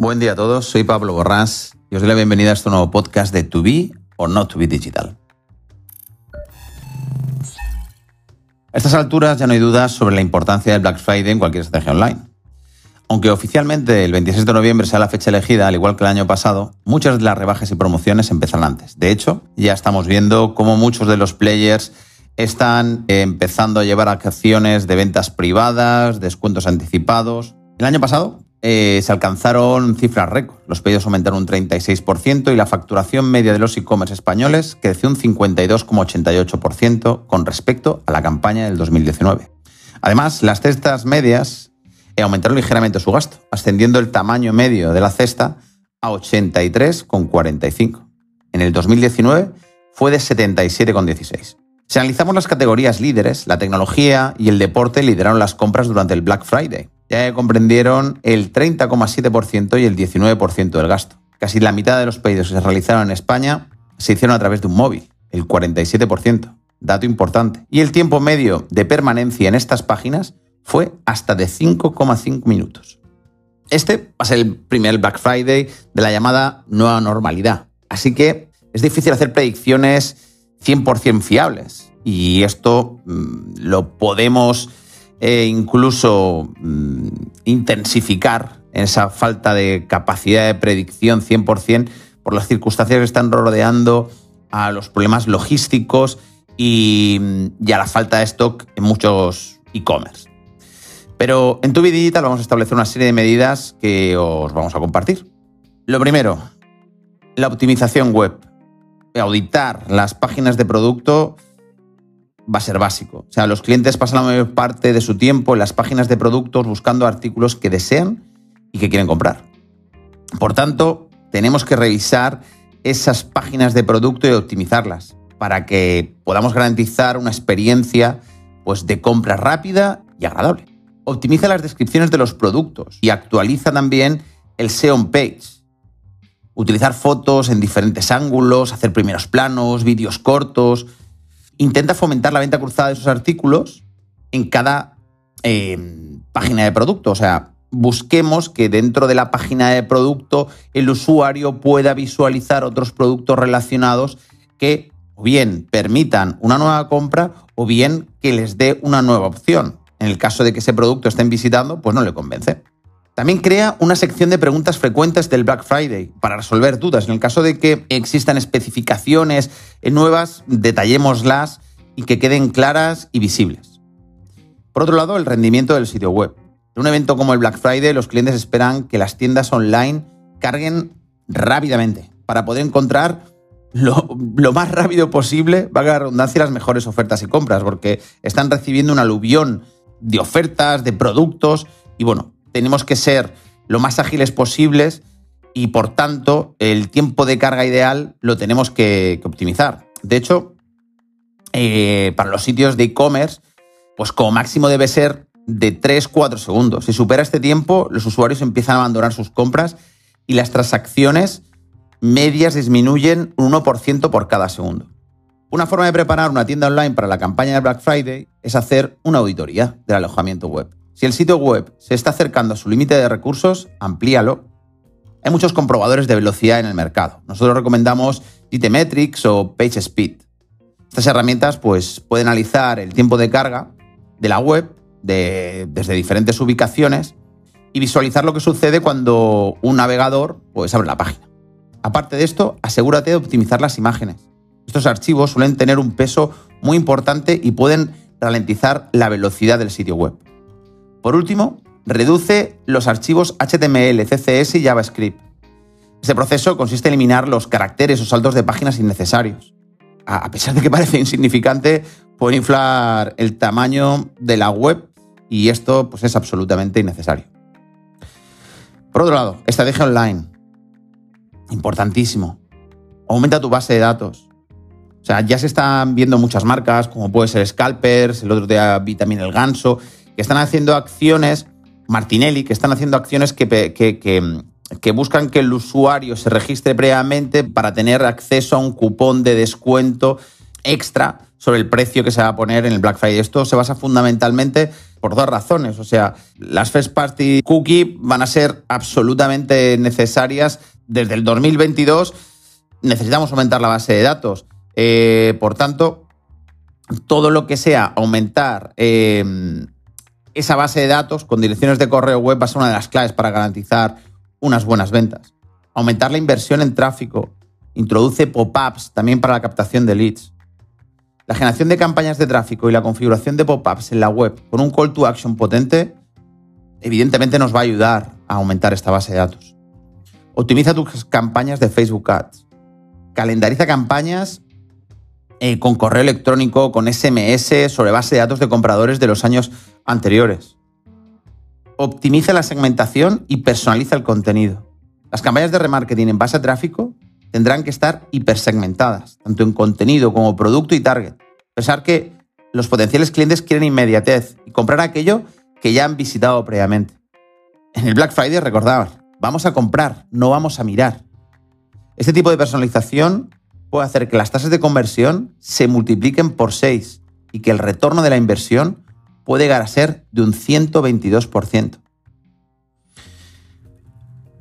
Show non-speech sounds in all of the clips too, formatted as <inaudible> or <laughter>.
Buen día a todos, soy Pablo Borrás y os doy la bienvenida a este nuevo podcast de To Be o Not To Be Digital. A estas alturas ya no hay dudas sobre la importancia del Black Friday en cualquier estrategia online. Aunque oficialmente el 26 de noviembre sea la fecha elegida, al igual que el año pasado, muchas de las rebajas y promociones empiezan antes. De hecho, ya estamos viendo cómo muchos de los players están empezando a llevar acciones de ventas privadas, descuentos anticipados. El año pasado eh, se alcanzaron cifras récord. Los pedidos aumentaron un 36% y la facturación media de los e-commerce españoles creció un 52,88% con respecto a la campaña del 2019. Además, las cestas medias eh, aumentaron ligeramente su gasto, ascendiendo el tamaño medio de la cesta a 83,45. En el 2019 fue de 77,16. Si analizamos las categorías líderes, la tecnología y el deporte lideraron las compras durante el Black Friday ya comprendieron el 30,7% y el 19% del gasto. Casi la mitad de los pedidos que se realizaron en España se hicieron a través de un móvil, el 47%, dato importante. Y el tiempo medio de permanencia en estas páginas fue hasta de 5,5 minutos. Este va a ser el primer Black Friday de la llamada nueva normalidad. Así que es difícil hacer predicciones 100% fiables. Y esto mm, lo podemos e incluso mm, intensificar esa falta de capacidad de predicción 100% por las circunstancias que están rodeando a los problemas logísticos y, mm, a la falta de stock en muchos e-commerce. Pero en Tubi Digital vamos a establecer una serie de medidas que os vamos a compartir. Lo primero, la optimización web. Auditar las páginas de producto va a ser básico. O sea, los clientes pasan la mayor parte de su tiempo en las páginas de productos buscando artículos que desean y que quieren comprar. Por tanto, tenemos que revisar esas páginas de producto y optimizarlas para que podamos garantizar una experiencia pues, de compra rápida y agradable. Optimiza las descripciones de los productos y actualiza también el SEO page. Utilizar fotos en diferentes ángulos, hacer primeros planos, vídeos cortos, intenta fomentar la venta cruzada de esos artículos en cada eh, página de producto. O sea, busquemos que dentro de la página de producto el usuario pueda visualizar otros productos relacionados que o bien permitan una nueva compra o bien que les dé una nueva opción. En el caso de que ese producto estén visitando, pues no le convence. También crea una sección de preguntas frecuentes del Black Friday para resolver dudas. En el caso de que existan especificaciones nuevas, detallémoslas y que queden claras y visibles. Por otro lado, el rendimiento del sitio web. En un evento como el Black Friday, los clientes esperan que las tiendas online carguen rápidamente para poder encontrar lo, más rápido posible, valga la redundancia, las mejores ofertas y compras, porque están recibiendo un aluvión de ofertas, de productos, y bueno, tenemos que ser lo más ágiles posibles y por tanto el tiempo de carga ideal lo tenemos que, optimizar. De hecho, eh, para los sitios de e-commerce, pues como máximo debe ser de 3-4 segundos. Si supera este tiempo, los usuarios empiezan a abandonar sus compras y las transacciones medias disminuyen un 1% por cada segundo. Una forma de preparar una tienda online para la campaña de Black Friday es hacer una auditoría del alojamiento web. Si el sitio web se está acercando a su límite de recursos, amplíalo. Hay muchos comprobadores de velocidad en el mercado. Nosotros recomendamos GTmetrix o PageSpeed. Estas herramientas pues, pueden analizar el tiempo de carga de la web desde diferentes ubicaciones y visualizar lo que sucede cuando un navegador pues, abre la página. Aparte de esto, asegúrate de optimizar las imágenes. Estos archivos suelen tener un peso muy importante y pueden ralentizar la velocidad del sitio web. Por último, reduce los archivos HTML, CSS y JavaScript. Este proceso consiste en eliminar los caracteres o saltos de páginas innecesarios. A pesar de que <laughs> parece insignificante, puede inflar el tamaño de la web y esto pues, es absolutamente innecesario. Por otro lado, estrategia online. Importantísimo. Aumenta tu base de datos. O sea, ya se están viendo muchas marcas, como puede ser Scalpers, el otro día vi también el Ganso, que están haciendo acciones, Martinelli, que están haciendo acciones que, buscan que el usuario se registre previamente para tener acceso a un cupón de descuento extra sobre el precio que se va a poner en el Black Friday. Esto se basa fundamentalmente por dos razones. O sea, las first party cookie van a ser absolutamente necesarias desde el 2022. Necesitamos aumentar la base de datos. Eh, por tanto, todo lo que sea aumentar eh, esa base de datos con direcciones de correo web va a ser una de las claves para garantizar unas buenas ventas. Aumentar la inversión en tráfico. Introduce pop-ups también para la captación de leads. La generación de campañas de tráfico y la configuración de pop-ups en la web con un call to action potente, evidentemente nos va a ayudar a aumentar esta base de datos. Optimiza tus campañas de Facebook Ads. Calendariza campañas eh, con correo electrónico, con SMS, sobre base de datos de compradores de los años anteriores. Optimiza la segmentación y personaliza el contenido. Las campañas de remarketing en base a tráfico tendrán que estar hipersegmentadas, tanto en contenido como producto y target. Pensar que los potenciales clientes quieren inmediatez y comprar aquello que ya han visitado previamente. En el Black Friday, recordad, vamos a comprar, no vamos a mirar. Este tipo de personalización puede hacer que las tasas de conversión se multipliquen por 6 y que el retorno de la inversión puede llegar a ser de un 122%.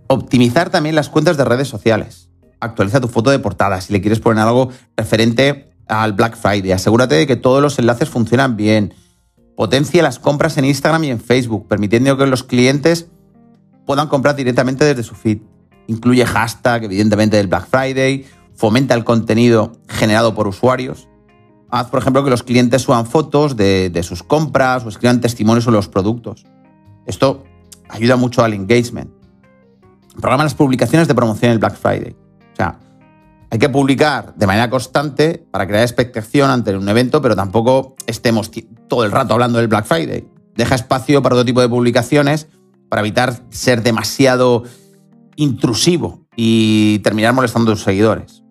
Optimizar también las cuentas de redes sociales. Actualiza tu foto de portada si le quieres poner algo referente al Black Friday. Asegúrate de que todos los enlaces funcionan bien. Potencia las compras en Instagram y en Facebook, permitiendo que los clientes puedan comprar directamente desde su feed. Incluye hashtag, evidentemente, del Black Friday fomenta el contenido generado por usuarios. Haz, por ejemplo, que los clientes suban fotos de, sus compras o escriban testimonios sobre los productos. Esto ayuda mucho al engagement. Programa las publicaciones de promoción el Black Friday. O sea, hay que publicar de manera constante para crear expectación ante un evento, pero tampoco estemos todo el rato hablando del Black Friday. Deja espacio para otro tipo de publicaciones para evitar ser demasiado intrusivo y terminar molestando a tus seguidores.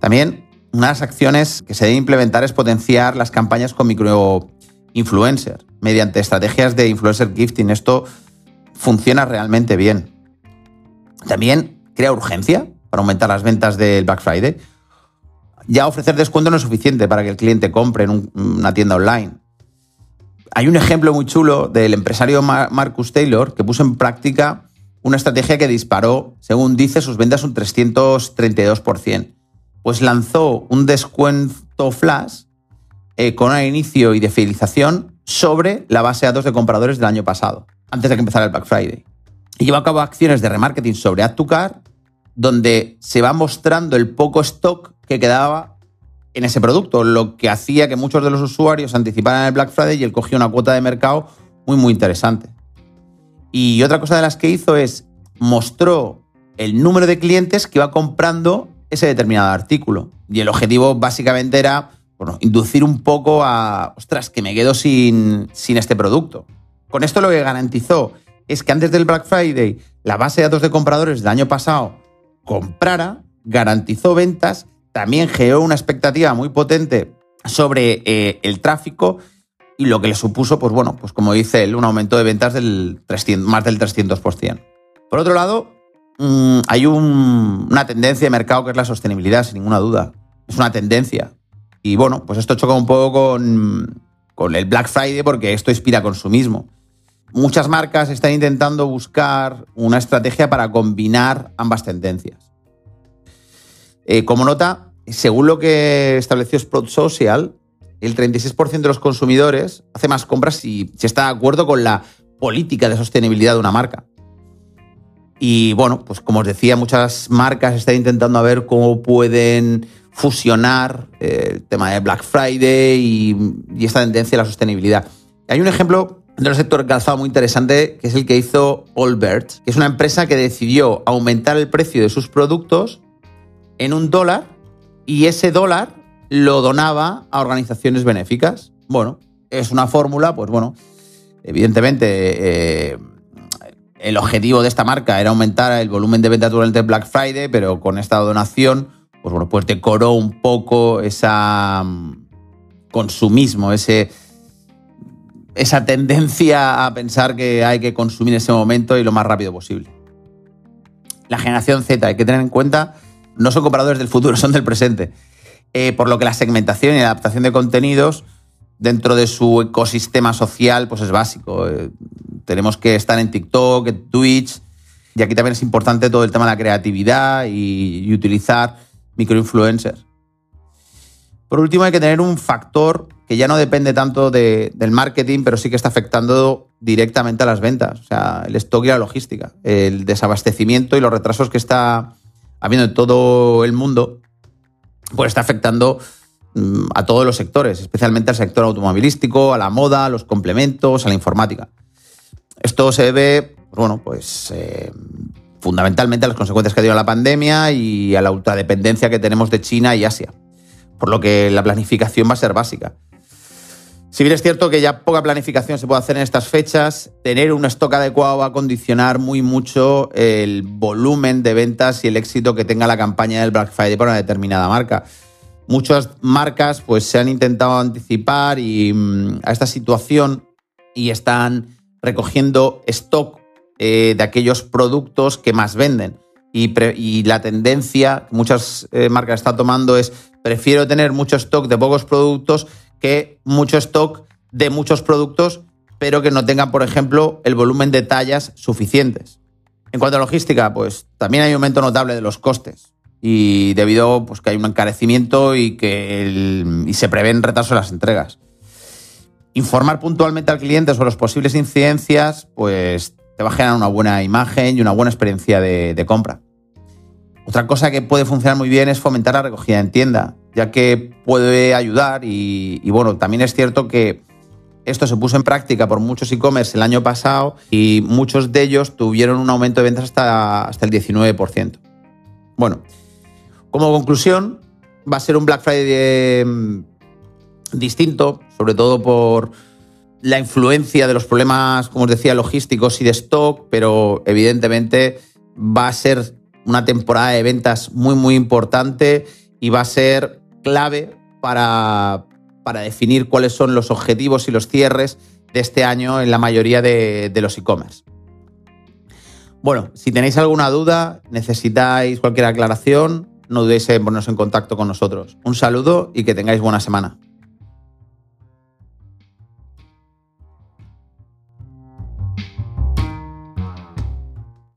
También una de las acciones que se debe implementar es potenciar las campañas con microinfluencers mediante estrategias de influencer gifting. Esto funciona realmente bien. También crea urgencia para aumentar las ventas del Black Friday. Ya ofrecer descuento no es suficiente para que el cliente compre en una tienda online. Hay un ejemplo muy chulo del empresario Marcus Taylor que puso en práctica una estrategia que disparó, según dice, sus ventas un 332% pues lanzó un descuento flash eh, con un inicio y de fidelización sobre la base de datos de compradores del año pasado, antes de que empezara el Black Friday. Y lleva a cabo acciones de remarketing sobre Add to donde se va mostrando el poco stock que quedaba en ese producto, lo que hacía que muchos de los usuarios anticiparan el Black Friday y él cogió una cuota de mercado muy, muy interesante. Y otra cosa de las que hizo es mostró el número de clientes que iba comprando ese determinado artículo. Y el objetivo básicamente era bueno, inducir un poco a, ostras, que me quedo sin, sin este producto. Con esto lo que garantizó es que antes del Black Friday la base de datos de compradores del año pasado comprara, garantizó ventas, también generó una expectativa muy potente sobre eh, el tráfico y lo que le supuso, pues bueno, pues como dice él, un aumento de ventas del 300, más del 300%. Por otro lado, Mm, hay una tendencia de mercado que es la sostenibilidad, sin ninguna duda. Es una tendencia. Y bueno, pues esto choca un poco con, el Black Friday porque esto inspira consumismo. Muchas marcas están intentando buscar una estrategia para combinar ambas tendencias. Eh, como nota, según lo que estableció Sprout Social, el 36% de los consumidores hace más compras si, si está de acuerdo con la política de sostenibilidad de una marca. Y bueno, pues como os decía, muchas marcas están intentando a ver cómo pueden fusionar eh, el tema de Black Friday y, esta tendencia a la sostenibilidad. Hay un ejemplo del sector calzado muy interesante que es el que hizo Allbird, que es una empresa que decidió aumentar el precio de sus productos en un dólar y ese dólar lo donaba a organizaciones benéficas. Bueno, es una fórmula, pues bueno, evidentemente eh, el objetivo de esta marca era aumentar el volumen de venta durante Black Friday, pero con esta donación, pues bueno, pues decoró un poco esa mm, consumismo, ese, esa tendencia a pensar que hay que consumir ese momento y lo más rápido posible. La generación Z, hay que tener en cuenta, no son compradores del futuro, <laughs> son del presente. Eh, por lo que la segmentación y la adaptación de contenidos dentro de su ecosistema social, pues es básico. Eh, tenemos que estar en TikTok, en Twitch, y aquí también es importante todo el tema de la creatividad y, utilizar microinfluencers. Por último, hay que tener un factor que ya no depende tanto de, del marketing, pero sí que está afectando directamente a las ventas. O sea, el stock y la logística, el desabastecimiento y los retrasos que está habiendo en todo el mundo, pues está afectando a todos los sectores, especialmente al sector automovilístico, a la moda, a los complementos, a la informática. Esto se debe, pues bueno, pues eh, fundamentalmente a las consecuencias que ha tenido la pandemia y a la ultradependencia que tenemos de China y Asia, por lo que la planificación va a ser básica. Si bien es cierto que ya poca planificación se puede hacer en estas fechas, tener un stock adecuado va a condicionar muy mucho el volumen de ventas y el éxito que tenga la campaña del Black Friday para una determinada marca. Muchas marcas pues, se han intentado anticipar mm, a esta situación y están recogiendo stock eh, de aquellos productos que más venden. Y, y la tendencia que muchas eh, marcas están tomando es prefiero tener mucho stock de pocos productos que mucho stock de muchos productos, pero que no tengan, por ejemplo, el volumen de tallas suficientes. En cuanto a logística, pues también hay un aumento notable de los costes y debido pues, que hay un encarecimiento y que y se prevén retrasos en las entregas. Informar puntualmente al cliente sobre las posibles incidencias, pues te va a generar una buena imagen y una buena experiencia de, compra. Otra cosa que puede funcionar muy bien es fomentar la recogida en tienda, ya que puede ayudar y, bueno, también es cierto que esto se puso en práctica por muchos e-commerce el año pasado y muchos de ellos tuvieron un aumento de ventas hasta, hasta el 19%. Bueno, como conclusión, va a ser un Black Friday mm, distinto, sobre todo por la influencia de los problemas, como os decía, logísticos y de stock, pero evidentemente va a ser una temporada de ventas muy, muy importante y va a ser clave para, para definir cuáles son los objetivos y los cierres de este año en la mayoría de, de los e-commerce. Bueno, si tenéis alguna duda, necesitáis cualquier aclaración, no dudéis en ponernos en contacto con nosotros. Un saludo y que tengáis buena semana.